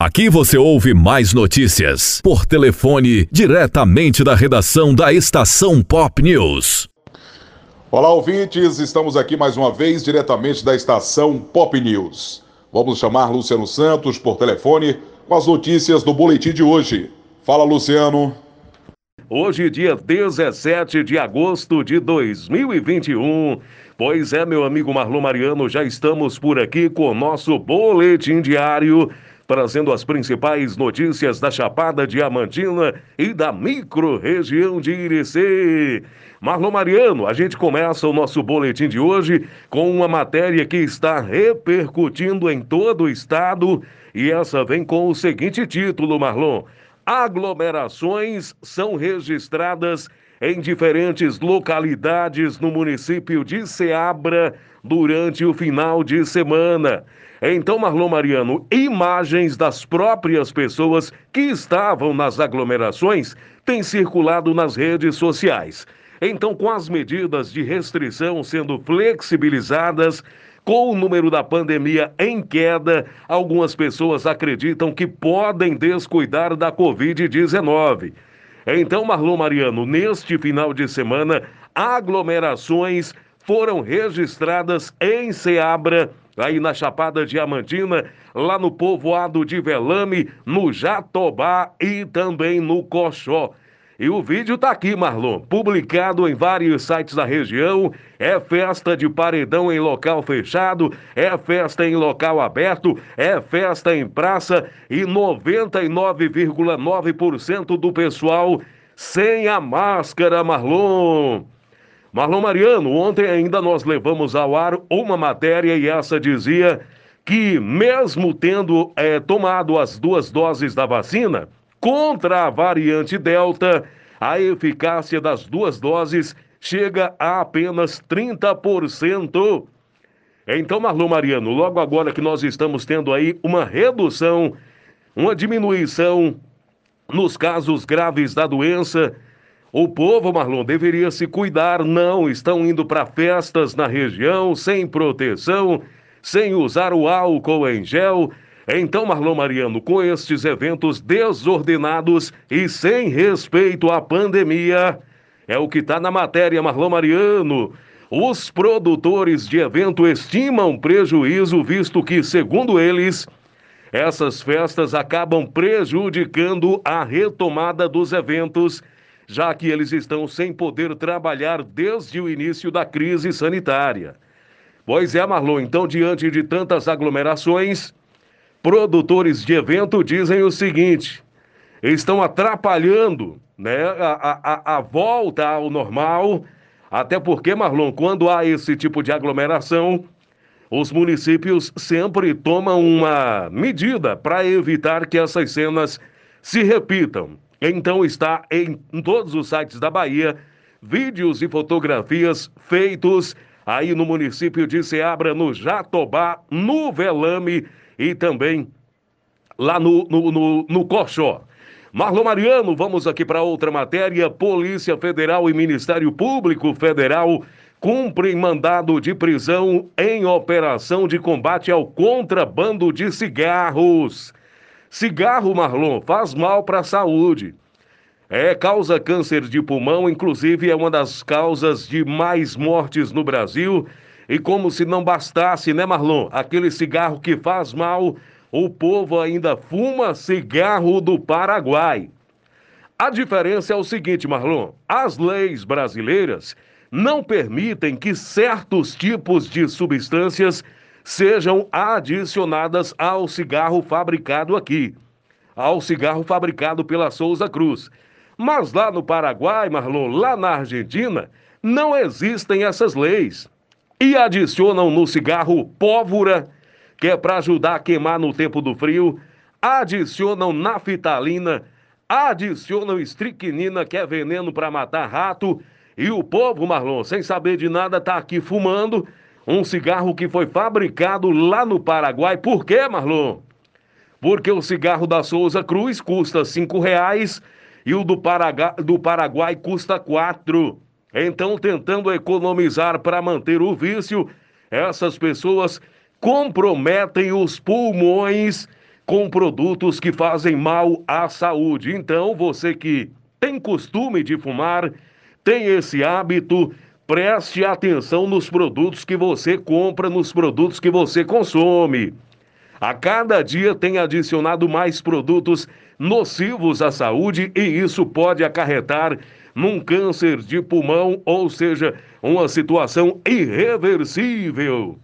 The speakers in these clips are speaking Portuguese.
Aqui você ouve mais notícias por telefone diretamente da redação da Estação Pop News. Olá, ouvintes, estamos aqui mais uma vez diretamente da Estação Pop News. Vamos chamar Luciano Santos por telefone com as notícias do boletim de hoje. Fala, Luciano. Hoje, dia 17 de agosto de 2021. Pois é, meu amigo Marlon Mariano, já estamos por aqui com o nosso boletim diário trazendo as principais notícias da Chapada Diamantina e da micro-região de Irecê. Marlon Mariano, a gente começa o nosso boletim de hoje com uma matéria que está repercutindo em todo o estado e essa vem com o seguinte título, Marlon: Aglomerações são registradas em diferentes localidades no município de Ceabra durante o final de semana. Então, Marlon Mariano, imagens das próprias pessoas que estavam nas aglomerações têm circulado nas redes sociais. Então, com as medidas de restrição sendo flexibilizadas, com o número da pandemia em queda, algumas pessoas acreditam que podem descuidar da Covid-19. Então, Marlon Mariano, neste final de semana, aglomerações foram registradas em Ceabra aí na Chapada Diamantina, lá no povoado de Velame, no Jatobá e também no Coxó. E o vídeo tá aqui, Marlon, publicado em vários sites da região. É festa de paredão em local fechado, é festa em local aberto, é festa em praça e 99,9% do pessoal sem a máscara, Marlon. Marlon Mariano, ontem ainda nós levamos ao ar uma matéria e essa dizia que, mesmo tendo é, tomado as duas doses da vacina, contra a variante Delta, a eficácia das duas doses chega a apenas 30%. Então, Marlon Mariano, logo agora que nós estamos tendo aí uma redução, uma diminuição nos casos graves da doença, o povo, Marlon, deveria se cuidar, não. Estão indo para festas na região sem proteção, sem usar o álcool em gel. Então, Marlon Mariano, com estes eventos desordenados e sem respeito à pandemia, é o que está na matéria, Marlon Mariano. Os produtores de evento estimam prejuízo, visto que, segundo eles, essas festas acabam prejudicando a retomada dos eventos já que eles estão sem poder trabalhar desde o início da crise sanitária. Pois é, Marlon, então, diante de tantas aglomerações, produtores de evento dizem o seguinte: estão atrapalhando né, a, a, a volta ao normal, até porque, Marlon, quando há esse tipo de aglomeração, os municípios sempre tomam uma medida para evitar que essas cenas se repitam. Então está em todos os sites da Bahia vídeos e fotografias feitos aí no município de Ceabra, no Jatobá, no Velame e também lá no, no, no, no. Marlon Mariano, vamos aqui para outra matéria. Polícia Federal e Ministério Público Federal cumprem mandado de prisão em operação de combate ao contrabando de cigarros. Cigarro, Marlon, faz mal para a saúde. É, causa câncer de pulmão, inclusive é uma das causas de mais mortes no Brasil. E como se não bastasse, né, Marlon? Aquele cigarro que faz mal, o povo ainda fuma cigarro do Paraguai. A diferença é o seguinte, Marlon: as leis brasileiras não permitem que certos tipos de substâncias sejam adicionadas ao cigarro fabricado aqui, ao cigarro fabricado pela Souza Cruz. Mas lá no Paraguai, Marlon, lá na Argentina, não existem essas leis. E adicionam no cigarro pólvora, que é para ajudar a queimar no tempo do frio, adicionam naftalina, adicionam estricnina, que é veneno para matar rato, e o povo, Marlon, sem saber de nada, tá aqui fumando um cigarro que foi fabricado lá no Paraguai. Por quê, Marlon? Porque o cigarro da Souza Cruz custa cinco reais e o do, Paraguai, do Paraguai custa quatro. Então, tentando economizar para manter o vício, essas pessoas comprometem os pulmões com produtos que fazem mal à saúde. Então, você que tem costume de fumar, tem esse hábito, preste atenção nos produtos que você compra, nos produtos que você consome. A cada dia tem adicionado mais produtos nocivos à saúde e isso pode acarretar num câncer de pulmão, ou seja, uma situação irreversível.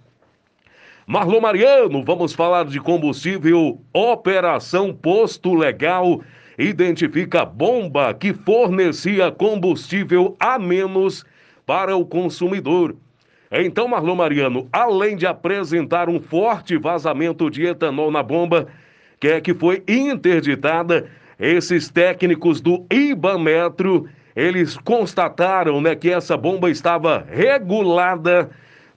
Marlon Mariano, vamos falar de combustível. Operação Posto Legal identifica bomba que fornecia combustível a menos para o consumidor. Então, Marlon Mariano, além de apresentar um forte vazamento de etanol na bomba, que é que foi interditada, esses técnicos do Ibametro, eles constataram né, que essa bomba estava regulada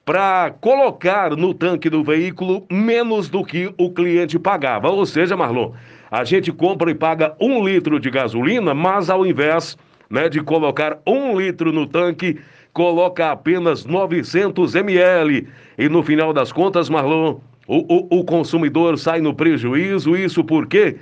para colocar no tanque do veículo menos do que o cliente pagava. Ou seja, Marlon, a gente compra e paga um litro de gasolina, mas ao invés né, de colocar um litro no tanque, coloca apenas 900 ml. E no final das contas, Marlon, o, o, o consumidor sai no prejuízo. Isso porque,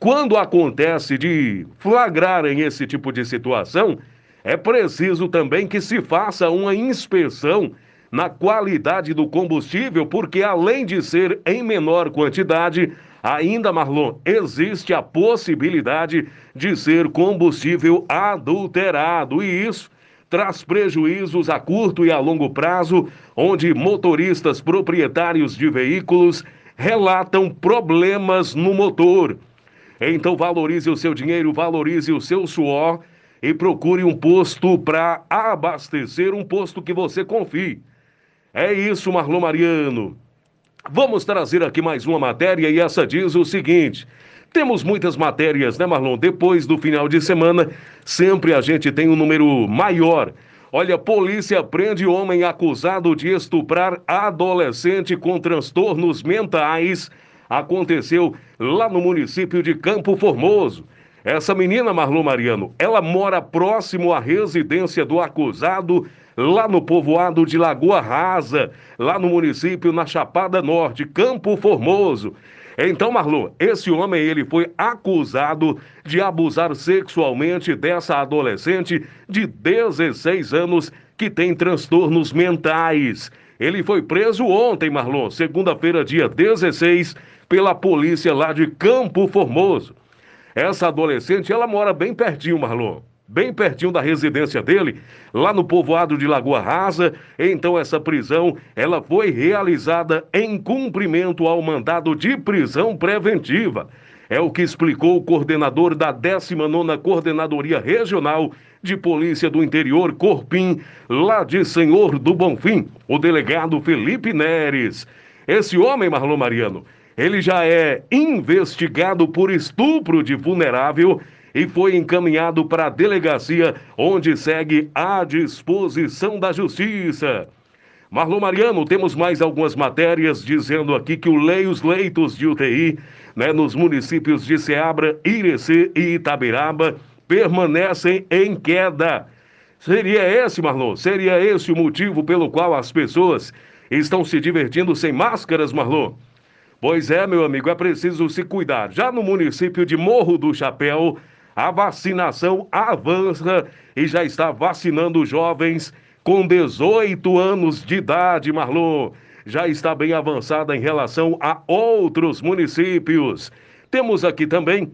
quando acontece de flagrarem esse tipo de situação, é preciso também que se faça uma inspeção na qualidade do combustível, porque além de ser em menor quantidade, ainda, Marlon, existe a possibilidade de ser combustível adulterado. E isso traz prejuízos a curto e a longo prazo, onde motoristas proprietários de veículos relatam problemas no motor. Então valorize o seu dinheiro, valorize o seu suor e procure um posto para abastecer, um posto que você confie. É isso, Marlon Mariano. Vamos trazer aqui mais uma matéria e essa diz o seguinte: temos muitas matérias, né, Marlon? Depois do final de semana, sempre a gente tem um número maior. Olha, polícia prende homem acusado de estuprar adolescente com transtornos mentais. Aconteceu lá no município de Campo Formoso. Essa menina, Marlon Mariano, ela mora próximo à residência do acusado lá no povoado de Lagoa Rasa, lá no município na Chapada Norte, Campo Formoso. Então, Marlon, esse homem ele foi acusado de abusar sexualmente dessa adolescente de 16 anos que tem transtornos mentais. Ele foi preso ontem, Marlon, segunda-feira, dia 16, pela polícia lá de Campo Formoso. Essa adolescente, ela mora bem pertinho, Marlon bem pertinho da residência dele, lá no povoado de Lagoa Rasa. Então essa prisão, ela foi realizada em cumprimento ao mandado de prisão preventiva. É o que explicou o coordenador da 19ª Coordenadoria Regional de Polícia do Interior, Corpim, lá de Senhor do Bonfim, o delegado Felipe Neres. Esse homem, Marlon Mariano, ele já é investigado por estupro de vulnerável e foi encaminhado para a delegacia, onde segue à disposição da Justiça. Marlon Mariano, temos mais algumas matérias dizendo aqui que o lei, os leitos de UTI né, nos municípios de Ceabra, Irecê e Itabiraba permanecem em queda. Seria esse, Marlon? Seria esse o motivo pelo qual as pessoas estão se divertindo sem máscaras, Marlon? Pois é, meu amigo, é preciso se cuidar. Já no município de Morro do Chapéu, a vacinação avança e já está vacinando jovens com 18 anos de idade, Marlon. Já está bem avançada em relação a outros municípios. Temos aqui também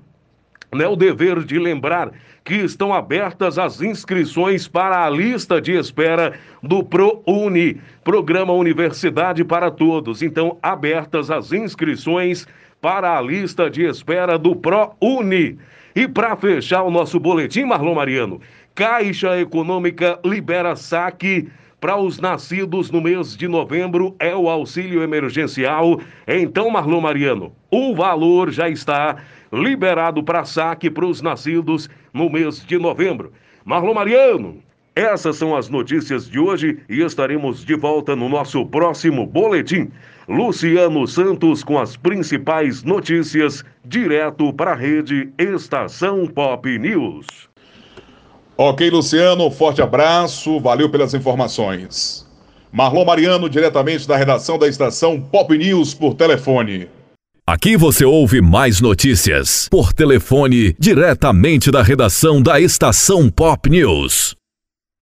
né, o dever de lembrar que estão abertas as inscrições para a lista de espera do ProUni, Programa Universidade para Todos. Então, abertas as inscrições para a lista de espera do ProUni. E para fechar o nosso boletim, Marlon Mariano, Caixa Econômica libera saque para os nascidos no mês de novembro é o auxílio emergencial. Então, Marlon Mariano, o valor já está liberado para saque para os nascidos no mês de novembro. Marlon Mariano, essas são as notícias de hoje e estaremos de volta no nosso próximo boletim. Luciano Santos com as principais notícias, direto para a rede Estação Pop News. Ok, Luciano, forte abraço, valeu pelas informações. Marlon Mariano, diretamente da redação da Estação Pop News por telefone. Aqui você ouve mais notícias por telefone diretamente da redação da Estação Pop News.